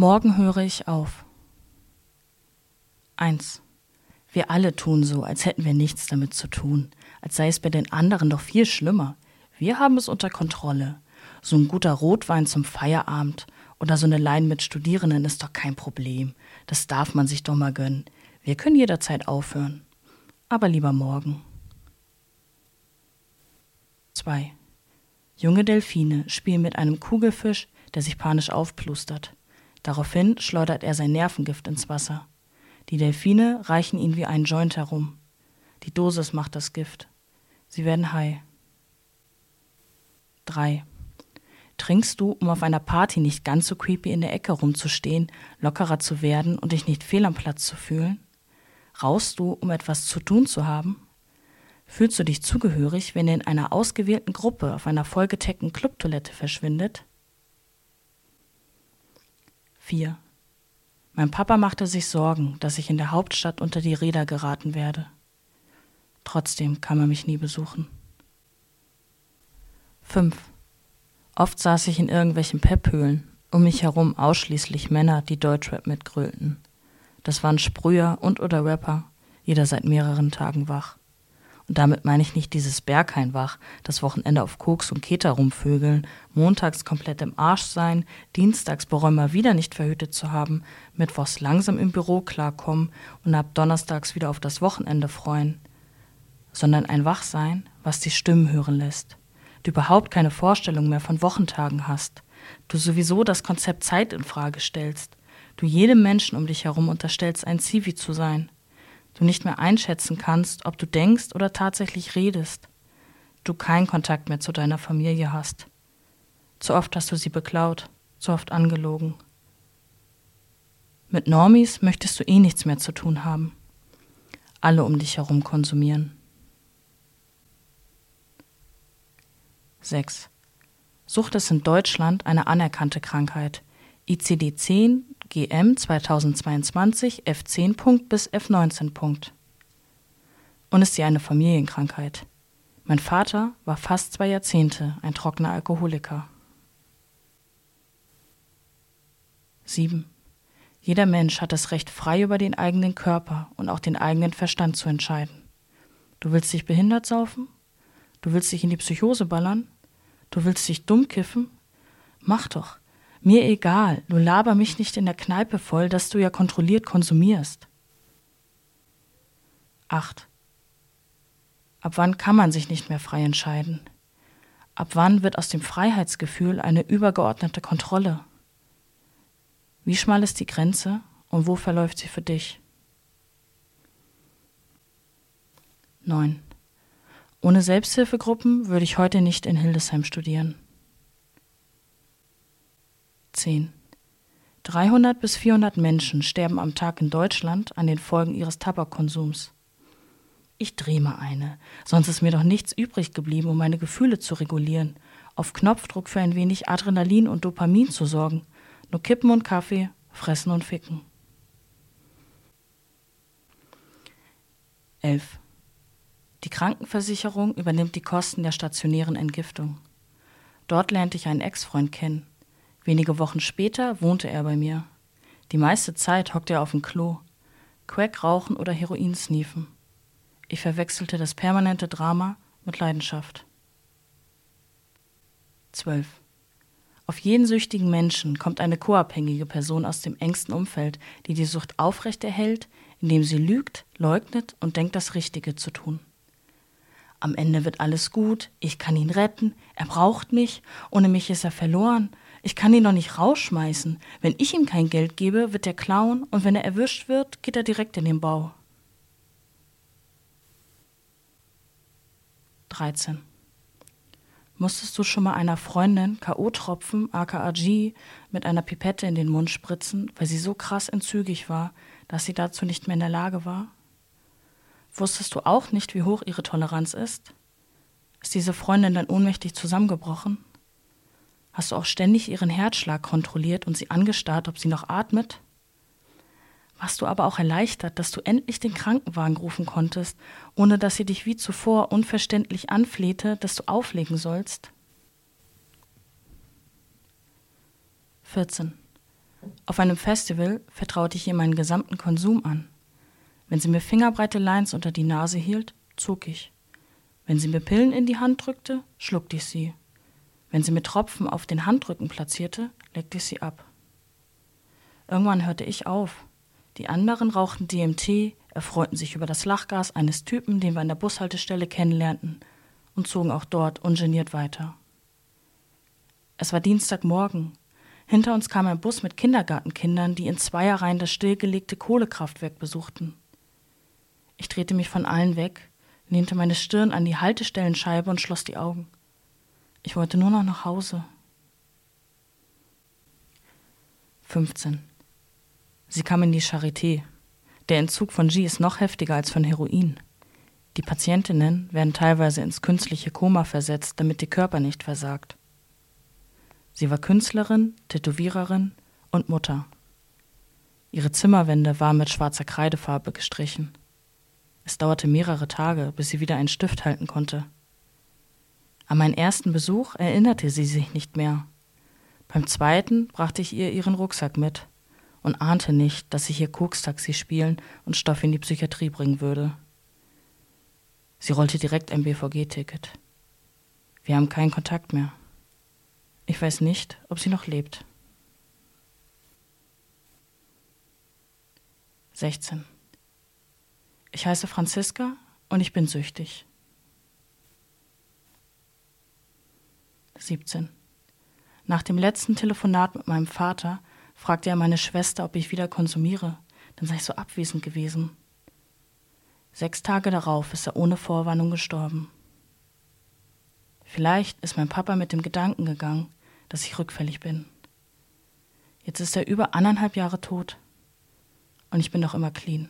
Morgen höre ich auf. 1. Wir alle tun so, als hätten wir nichts damit zu tun, als sei es bei den anderen doch viel schlimmer. Wir haben es unter Kontrolle. So ein guter Rotwein zum Feierabend oder so eine Lein mit Studierenden ist doch kein Problem. Das darf man sich doch mal gönnen. Wir können jederzeit aufhören. Aber lieber morgen. 2. Junge Delfine spielen mit einem Kugelfisch, der sich panisch aufplustert. Daraufhin schleudert er sein Nervengift ins Wasser. Die Delfine reichen ihn wie einen Joint herum. Die Dosis macht das Gift. Sie werden high. 3. Trinkst du, um auf einer Party nicht ganz so creepy in der Ecke rumzustehen, lockerer zu werden und dich nicht fehl am Platz zu fühlen? Rauchst du, um etwas zu tun zu haben? Fühlst du dich zugehörig, wenn ihr in einer ausgewählten Gruppe auf einer vollgeteckten Clubtoilette verschwindet? 4. Mein Papa machte sich Sorgen, dass ich in der Hauptstadt unter die Räder geraten werde. Trotzdem kam er mich nie besuchen. 5. Oft saß ich in irgendwelchen Pepphöhlen, um mich herum ausschließlich Männer, die Deutschrap mitgrölten. Das waren Sprüher und oder Rapper, jeder seit mehreren Tagen wach. Und damit meine ich nicht dieses Berghainwach, das Wochenende auf Koks und Keter rumvögeln, montags komplett im Arsch sein, dienstags bereuen mal wieder nicht verhütet zu haben, mittwochs langsam im Büro klarkommen und ab donnerstags wieder auf das Wochenende freuen. Sondern ein Wachsein, was die Stimmen hören lässt. Du überhaupt keine Vorstellung mehr von Wochentagen hast. Du sowieso das Konzept Zeit in Frage stellst. Du jedem Menschen um dich herum unterstellst, ein Zivi zu sein du nicht mehr einschätzen kannst, ob du denkst oder tatsächlich redest, du keinen Kontakt mehr zu deiner Familie hast. Zu oft hast du sie beklaut, zu oft angelogen. Mit Normis möchtest du eh nichts mehr zu tun haben. Alle um dich herum konsumieren. 6. Sucht ist in Deutschland eine anerkannte Krankheit. ICD-10 GM 2022 F10 bis F19 Und ist sie eine Familienkrankheit. Mein Vater war fast zwei Jahrzehnte ein trockener Alkoholiker. 7. Jeder Mensch hat das Recht, frei über den eigenen Körper und auch den eigenen Verstand zu entscheiden. Du willst dich behindert saufen? Du willst dich in die Psychose ballern? Du willst dich dumm kiffen? Mach doch. Mir egal, du laber mich nicht in der Kneipe voll, dass du ja kontrolliert konsumierst. 8. Ab wann kann man sich nicht mehr frei entscheiden? Ab wann wird aus dem Freiheitsgefühl eine übergeordnete Kontrolle? Wie schmal ist die Grenze und wo verläuft sie für dich? 9. Ohne Selbsthilfegruppen würde ich heute nicht in Hildesheim studieren. 10. 300 bis 400 Menschen sterben am Tag in Deutschland an den Folgen ihres Tabakkonsums. Ich drehe mal eine, sonst ist mir doch nichts übrig geblieben, um meine Gefühle zu regulieren, auf Knopfdruck für ein wenig Adrenalin und Dopamin zu sorgen. Nur Kippen und Kaffee, fressen und ficken. 11. Die Krankenversicherung übernimmt die Kosten der stationären Entgiftung. Dort lernte ich einen Ex-Freund kennen. Wenige Wochen später wohnte er bei mir. Die meiste Zeit hockte er auf dem Klo. Crack rauchen oder Heroin sniefen. Ich verwechselte das permanente Drama mit Leidenschaft. 12. Auf jeden süchtigen Menschen kommt eine co-abhängige Person aus dem engsten Umfeld, die die Sucht aufrechterhält, indem sie lügt, leugnet und denkt, das Richtige zu tun. Am Ende wird alles gut, ich kann ihn retten, er braucht mich, ohne mich ist er verloren, ich kann ihn doch nicht rausschmeißen. Wenn ich ihm kein Geld gebe, wird er klauen und wenn er erwischt wird, geht er direkt in den Bau. 13. Musstest du schon mal einer Freundin K.O.-Tropfen, AKAG, mit einer Pipette in den Mund spritzen, weil sie so krass entzügig war, dass sie dazu nicht mehr in der Lage war? Wusstest du auch nicht, wie hoch ihre Toleranz ist? Ist diese Freundin dann ohnmächtig zusammengebrochen? Hast du auch ständig ihren Herzschlag kontrolliert und sie angestarrt, ob sie noch atmet? Warst du aber auch erleichtert, dass du endlich den Krankenwagen rufen konntest, ohne dass sie dich wie zuvor unverständlich anflehte, dass du auflegen sollst? 14. Auf einem Festival vertraute ich ihr meinen gesamten Konsum an. Wenn sie mir fingerbreite Lines unter die Nase hielt, zog ich. Wenn sie mir Pillen in die Hand drückte, schluckte ich sie. Wenn sie mir Tropfen auf den Handrücken platzierte, leckte ich sie ab. Irgendwann hörte ich auf. Die anderen rauchten DMT, erfreuten sich über das Lachgas eines Typen, den wir an der Bushaltestelle kennenlernten, und zogen auch dort ungeniert weiter. Es war Dienstagmorgen. Hinter uns kam ein Bus mit Kindergartenkindern, die in Zweierreihen das stillgelegte Kohlekraftwerk besuchten. Ich drehte mich von allen weg, lehnte meine Stirn an die Haltestellenscheibe und schloss die Augen. Ich wollte nur noch nach Hause. 15. Sie kam in die Charité. Der Entzug von G ist noch heftiger als von Heroin. Die Patientinnen werden teilweise ins künstliche Koma versetzt, damit ihr Körper nicht versagt. Sie war Künstlerin, Tätowiererin und Mutter. Ihre Zimmerwände waren mit schwarzer Kreidefarbe gestrichen. Es dauerte mehrere Tage, bis sie wieder einen Stift halten konnte. An meinen ersten Besuch erinnerte sie sich nicht mehr. Beim zweiten brachte ich ihr ihren Rucksack mit und ahnte nicht, dass ich ihr Kokstaxi spielen und Stoff in die Psychiatrie bringen würde. Sie rollte direkt ein BVG-Ticket. Wir haben keinen Kontakt mehr. Ich weiß nicht, ob sie noch lebt. 16. Ich heiße Franziska und ich bin süchtig. 17. Nach dem letzten Telefonat mit meinem Vater fragte er meine Schwester, ob ich wieder konsumiere, dann sei ich so abwesend gewesen. Sechs Tage darauf ist er ohne Vorwarnung gestorben. Vielleicht ist mein Papa mit dem Gedanken gegangen, dass ich rückfällig bin. Jetzt ist er über anderthalb Jahre tot und ich bin noch immer clean.